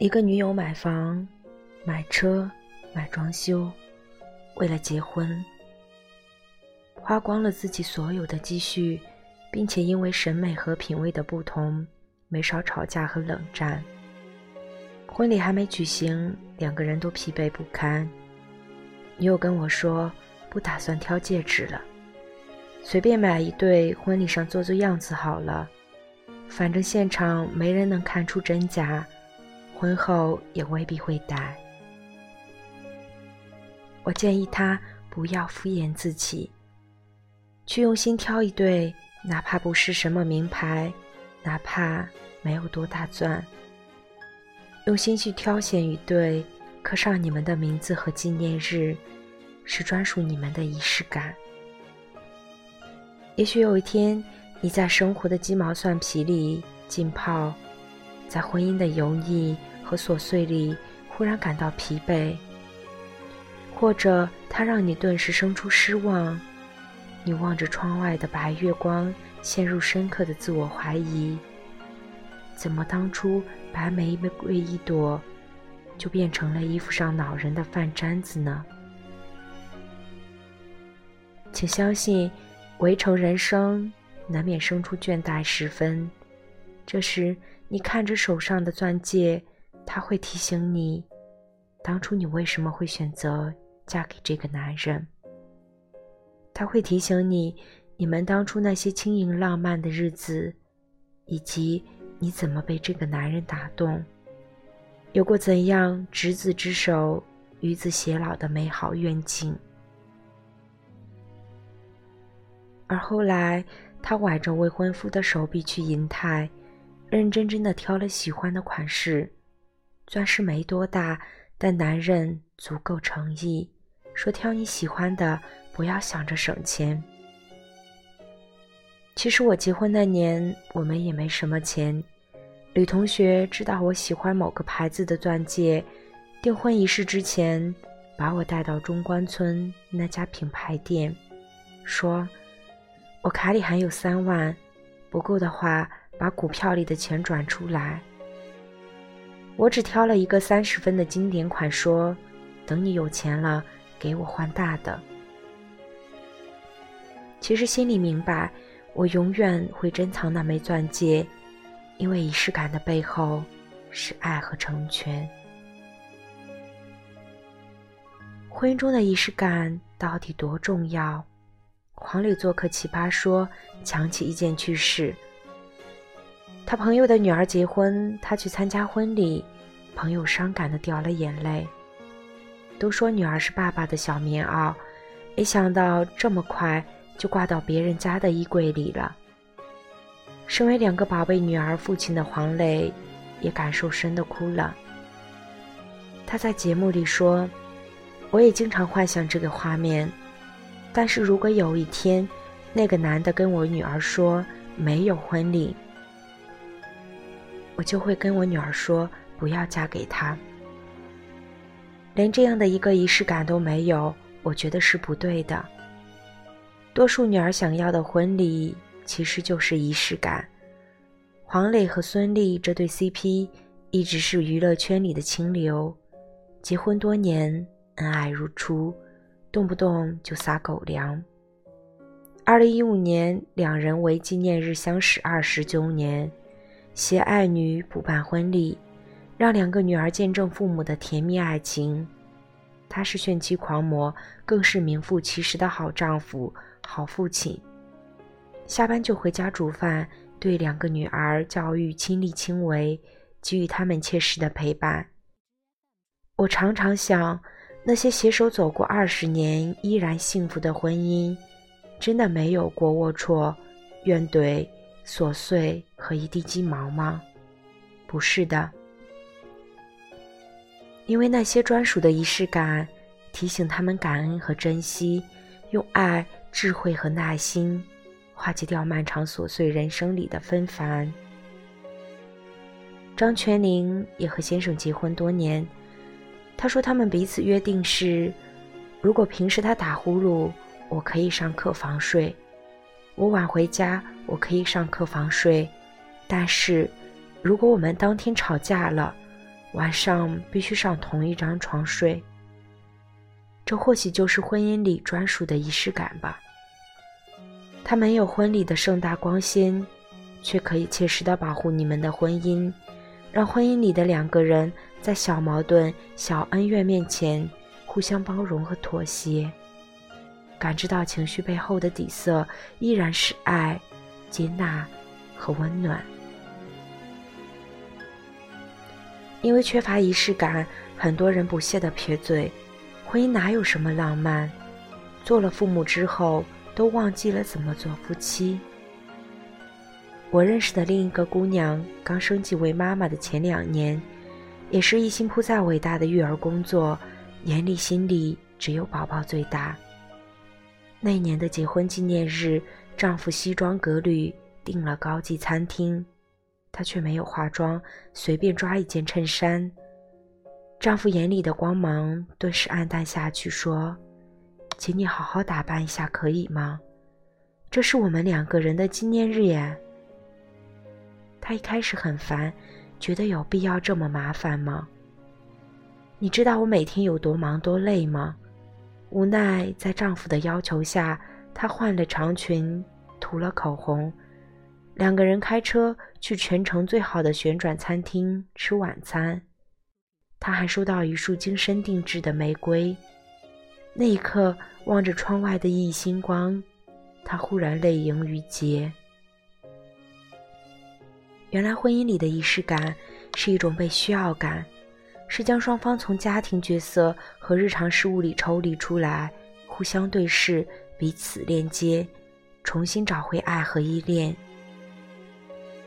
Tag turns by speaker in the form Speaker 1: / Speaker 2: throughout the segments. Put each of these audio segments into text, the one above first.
Speaker 1: 一个女友买房、买车、买装修，为了结婚，花光了自己所有的积蓄，并且因为审美和品味的不同，没少吵架和冷战。婚礼还没举行，两个人都疲惫不堪。女友跟我说，不打算挑戒指了，随便买一对，婚礼上做做样子好了，反正现场没人能看出真假。婚后也未必会戴。我建议他不要敷衍自己，去用心挑一对，哪怕不是什么名牌，哪怕没有多大钻，用心去挑选一对，刻上你们的名字和纪念日，是专属你们的仪式感。也许有一天，你在生活的鸡毛蒜皮里浸泡，在婚姻的油腻。和琐碎里，忽然感到疲惫，或者它让你顿时生出失望。你望着窗外的白月光，陷入深刻的自我怀疑：怎么当初白玫瑰一朵，就变成了衣服上恼人的饭粘子呢？请相信，围城人生难免生出倦怠时分。这时，你看着手上的钻戒。他会提醒你，当初你为什么会选择嫁给这个男人。他会提醒你，你们当初那些轻盈浪漫的日子，以及你怎么被这个男人打动，有过怎样执子之手，与子偕老的美好愿景。而后来，他挽着未婚夫的手臂去银泰，认认真真的挑了喜欢的款式。钻石没多大，但男人足够诚意，说挑你喜欢的，不要想着省钱。其实我结婚那年，我们也没什么钱。吕同学知道我喜欢某个牌子的钻戒，订婚仪式之前，把我带到中关村那家品牌店，说：“我卡里还有三万，不够的话，把股票里的钱转出来。”我只挑了一个三十分的经典款，说：“等你有钱了，给我换大的。”其实心里明白，我永远会珍藏那枚钻戒，因为仪式感的背后是爱和成全。婚姻中的仪式感到底多重要？黄磊做客奇葩说，讲起一件趣事。他朋友的女儿结婚，他去参加婚礼，朋友伤感的掉了眼泪。都说女儿是爸爸的小棉袄，没想到这么快就挂到别人家的衣柜里了。身为两个宝贝女儿父亲的黄磊，也感受深的哭了。他在节目里说：“我也经常幻想这个画面，但是如果有一天，那个男的跟我女儿说没有婚礼。”我就会跟我女儿说，不要嫁给他。连这样的一个仪式感都没有，我觉得是不对的。多数女儿想要的婚礼，其实就是仪式感。黄磊和孙俪这对 CP 一直是娱乐圈里的清流，结婚多年，恩爱如初，动不动就撒狗粮。二零一五年，两人为纪念日相识二十周年。携爱女补办婚礼，让两个女儿见证父母的甜蜜爱情。他是炫妻狂魔，更是名副其实的好丈夫、好父亲。下班就回家煮饭，对两个女儿教育亲力亲为，给予他们切实的陪伴。我常常想，那些携手走过二十年依然幸福的婚姻，真的没有过龌龊、怨怼。琐碎和一地鸡毛吗？不是的，因为那些专属的仪式感，提醒他们感恩和珍惜，用爱、智慧和耐心化解掉漫长琐碎人生里的纷繁。张泉灵也和先生结婚多年，他说他们彼此约定是：如果平时他打呼噜，我可以上客房睡。我晚回家，我可以上客房睡，但是，如果我们当天吵架了，晚上必须上同一张床睡。这或许就是婚姻里专属的仪式感吧。它没有婚礼的盛大光鲜，却可以切实的保护你们的婚姻，让婚姻里的两个人在小矛盾、小恩怨面前互相包容和妥协，感知到情绪背后的底色依然是爱、接纳和温暖。因为缺乏仪式感，很多人不屑的撇嘴：“婚姻哪有什么浪漫？做了父母之后，都忘记了怎么做夫妻。”我认识的另一个姑娘，刚升级为妈妈的前两年，也是一心扑在伟大的育儿工作，眼里心里只有宝宝最大。那年的结婚纪念日，丈夫西装革履订了高级餐厅。她却没有化妆，随便抓一件衬衫。丈夫眼里的光芒顿时暗淡下去，说：“请你好好打扮一下，可以吗？这是我们两个人的纪念日耶。”她一开始很烦，觉得有必要这么麻烦吗？你知道我每天有多忙多累吗？无奈在丈夫的要求下，她换了长裙，涂了口红。两个人开车去全城最好的旋转餐厅吃晚餐，他还收到一束精心定制的玫瑰。那一刻，望着窗外的熠熠星光，他忽然泪盈于睫。原来，婚姻里的仪式感是一种被需要感，是将双方从家庭角色和日常事务里抽离出来，互相对视，彼此链接，重新找回爱和依恋。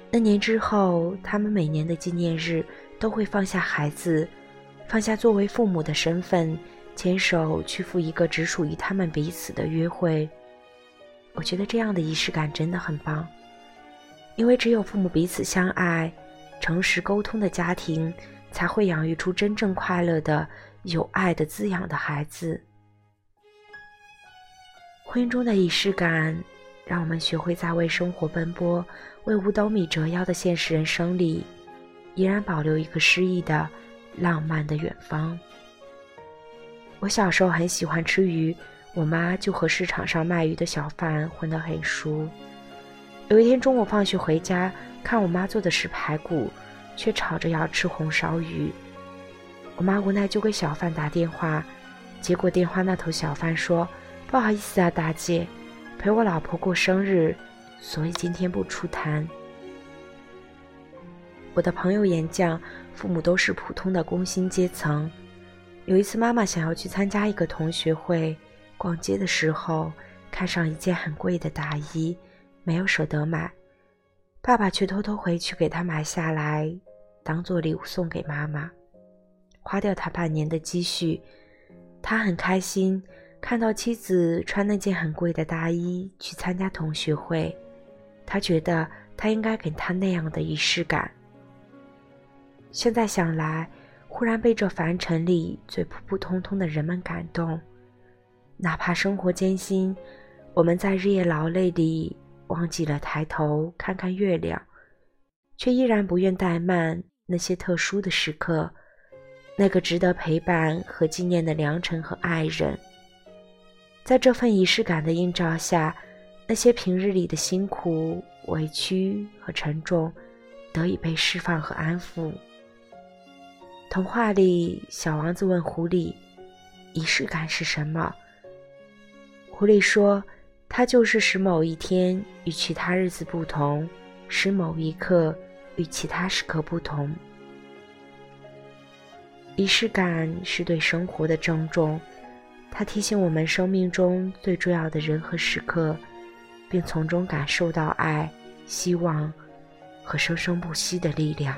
Speaker 1: 那年之后，他们每年的纪念日都会放下孩子，放下作为父母的身份，牵手去赴一个只属于他们彼此的约会。我觉得这样的仪式感真的很棒，因为只有父母彼此相爱、诚实沟通的家庭，才会养育出真正快乐的、有爱的滋养的孩子。婚姻中的仪式感。让我们学会在为生活奔波、为五斗米折腰的现实人生里，依然保留一个诗意的、浪漫的远方。我小时候很喜欢吃鱼，我妈就和市场上卖鱼的小贩混得很熟。有一天中午放学回家，看我妈做的是排骨，却吵着要吃红烧鱼。我妈无奈就给小贩打电话，结果电话那头小贩说：“不好意思啊，大姐。”陪我老婆过生日，所以今天不出摊。我的朋友演讲，父母都是普通的工薪阶层。有一次，妈妈想要去参加一个同学会，逛街的时候看上一件很贵的大衣，没有舍得买。爸爸却偷偷回去给她买下来，当做礼物送给妈妈，花掉他半年的积蓄。他很开心。看到妻子穿那件很贵的大衣去参加同学会，他觉得他应该给她那样的仪式感。现在想来，忽然被这凡尘里最普普通通的人们感动。哪怕生活艰辛，我们在日夜劳累里忘记了抬头看看月亮，却依然不愿怠慢那些特殊的时刻，那个值得陪伴和纪念的良辰和爱人。在这份仪式感的映照下，那些平日里的辛苦、委屈和沉重，得以被释放和安抚。童话里，小王子问狐狸：“仪式感是什么？”狐狸说：“它就是使某一天与其他日子不同，使某一刻与其他时刻不同。仪式感是对生活的郑重。”它提醒我们生命中最重要的人和时刻，并从中感受到爱、希望和生生不息的力量。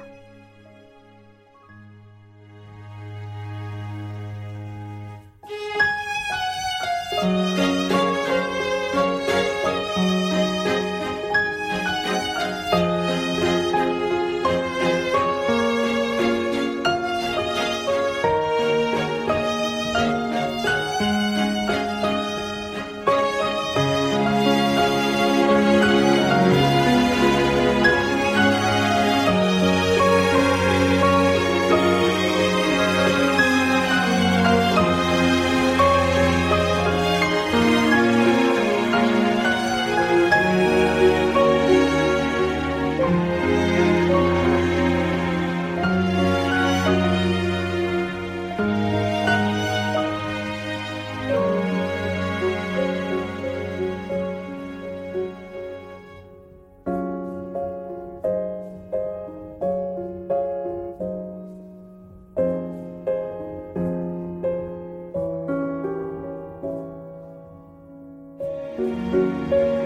Speaker 1: 了。